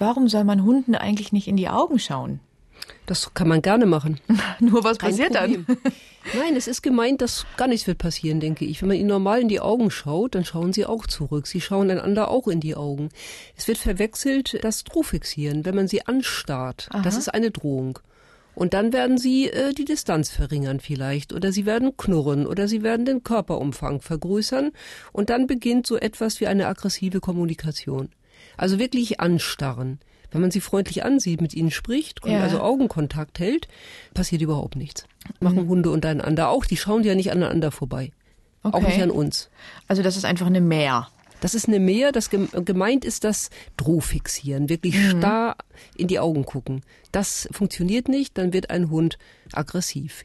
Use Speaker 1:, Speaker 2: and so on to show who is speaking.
Speaker 1: Warum soll man Hunden eigentlich nicht in die Augen schauen?
Speaker 2: Das kann man gerne machen.
Speaker 1: Nur was Kein passiert Problem. dann?
Speaker 2: Nein, es ist gemeint, dass gar nichts wird passieren, denke ich. Wenn man ihnen normal in die Augen schaut, dann schauen sie auch zurück. Sie schauen einander auch in die Augen. Es wird verwechselt das Drohfixieren, wenn man sie anstarrt. Aha. Das ist eine Drohung. Und dann werden sie äh, die Distanz verringern vielleicht oder sie werden knurren oder sie werden den Körperumfang vergrößern und dann beginnt so etwas wie eine aggressive Kommunikation. Also wirklich anstarren. Wenn man sie freundlich ansieht, mit ihnen spricht, ja. also Augenkontakt hält, passiert überhaupt nichts. Machen mhm. Hunde untereinander auch, die schauen ja nicht aneinander vorbei. Okay. Auch nicht an uns.
Speaker 1: Also das ist einfach eine Mehr.
Speaker 2: Das ist eine Mehr, das gemeint ist das Drohfixieren, wirklich mhm. starr in die Augen gucken. Das funktioniert nicht, dann wird ein Hund aggressiv.